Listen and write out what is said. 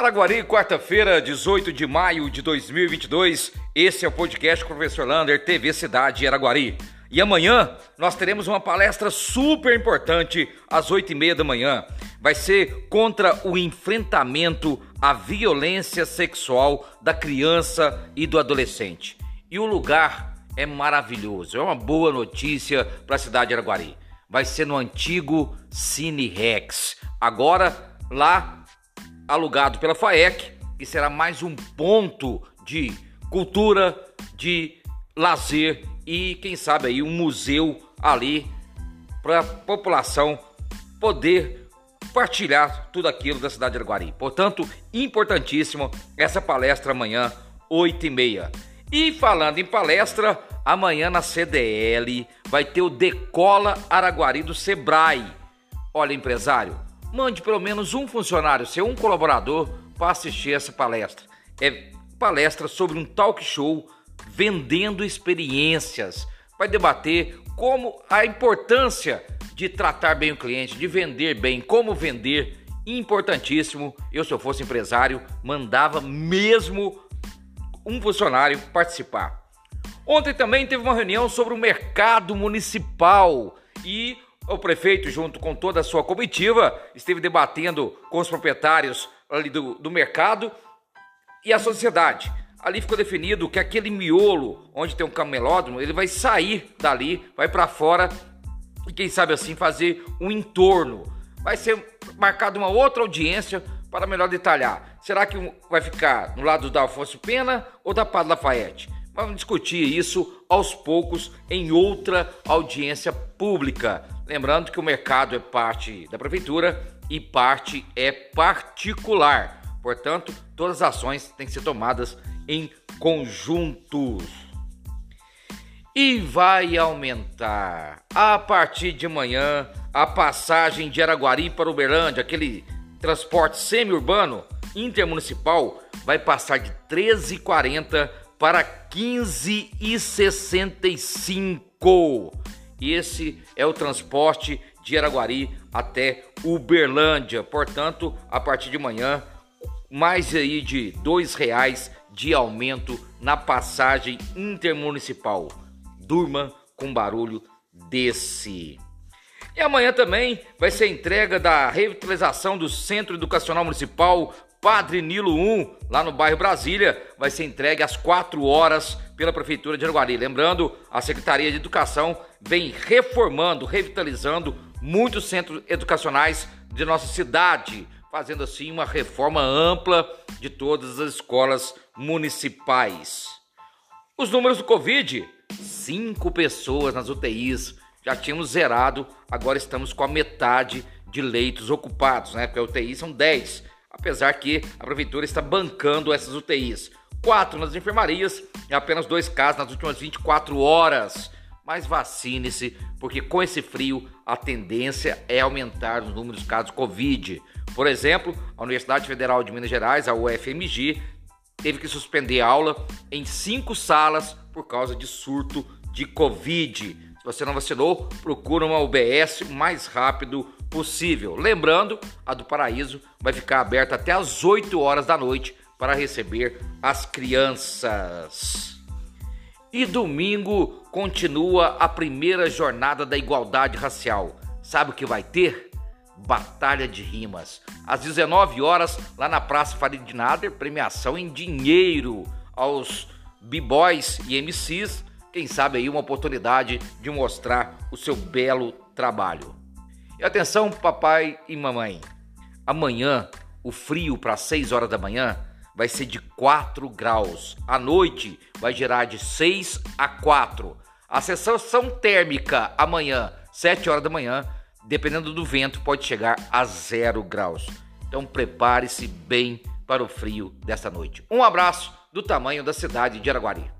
Araguari, quarta-feira, 18 de maio de 2022. Esse é o podcast com o professor Lander, TV Cidade Araguari. E amanhã nós teremos uma palestra super importante às 8 e meia da manhã. Vai ser contra o enfrentamento à violência sexual da criança e do adolescente. E o lugar é maravilhoso, é uma boa notícia para a cidade de Araguari. Vai ser no antigo Cine Rex. Agora lá alugado pela FAEC e será mais um ponto de cultura, de lazer e quem sabe aí um museu ali para a população poder partilhar tudo aquilo da cidade de Araguari. Portanto, importantíssimo essa palestra amanhã, 8 e meia. E falando em palestra, amanhã na CDL vai ter o Decola Araguari do Sebrae. Olha, empresário, mande pelo menos um funcionário, seu um colaborador, para assistir essa palestra. É palestra sobre um talk show vendendo experiências. Vai debater como a importância de tratar bem o cliente, de vender bem, como vender. Importantíssimo. Eu, se eu fosse empresário, mandava mesmo um funcionário participar. Ontem também teve uma reunião sobre o mercado municipal e o prefeito, junto com toda a sua comitiva, esteve debatendo com os proprietários ali do, do mercado e a sociedade. Ali ficou definido que aquele miolo onde tem um camelódromo, ele vai sair dali, vai para fora e quem sabe assim fazer um entorno. Vai ser marcada uma outra audiência para melhor detalhar. Será que vai ficar no lado da Alfonso Pena ou da Padre Lafayette? Vamos discutir isso aos poucos em outra audiência pública. Lembrando que o mercado é parte da prefeitura e parte é particular. Portanto, todas as ações têm que ser tomadas em conjuntos. E vai aumentar a partir de amanhã a passagem de Araguari para Uberlândia, aquele transporte semi-urbano intermunicipal, vai passar de 13,40 para 15,65. Esse é o transporte de Araguari até Uberlândia. Portanto, a partir de manhã, mais aí de dois reais de aumento na passagem intermunicipal. Durma com barulho desse. E amanhã também vai ser entrega da revitalização do Centro Educacional Municipal Padre Nilo 1, lá no bairro Brasília, vai ser entregue às 4 horas pela Prefeitura de Araguari. Lembrando, a Secretaria de Educação vem reformando, revitalizando muitos centros educacionais de nossa cidade, fazendo assim uma reforma ampla de todas as escolas municipais. Os números do Covid: cinco pessoas nas UTIs. Já tínhamos zerado, agora estamos com a metade de leitos ocupados, né? Porque a UTI são 10 apesar que a prefeitura está bancando essas UTIs. Quatro nas enfermarias e apenas dois casos nas últimas 24 horas. Mas vacine-se, porque com esse frio a tendência é aumentar os números de casos Covid. Por exemplo, a Universidade Federal de Minas Gerais, a UFMG, teve que suspender aula em cinco salas por causa de surto de Covid. Se você não vacinou, procura uma UBS o mais rápido possível. Lembrando, a do Paraíso vai ficar aberta até às 8 horas da noite para receber as crianças. E domingo continua a primeira jornada da igualdade racial. Sabe o que vai ter? Batalha de rimas. Às 19 horas, lá na Praça Farid Nader, premiação em dinheiro aos b-boys e MCs. Quem sabe aí uma oportunidade de mostrar o seu belo trabalho. E atenção, papai e mamãe. Amanhã, o frio para 6 horas da manhã vai ser de 4 graus. À noite, vai gerar de 6 a 4. A sensação térmica amanhã, 7 horas da manhã, dependendo do vento, pode chegar a 0 graus. Então prepare-se bem para o frio desta noite. Um abraço do tamanho da cidade de Araguari.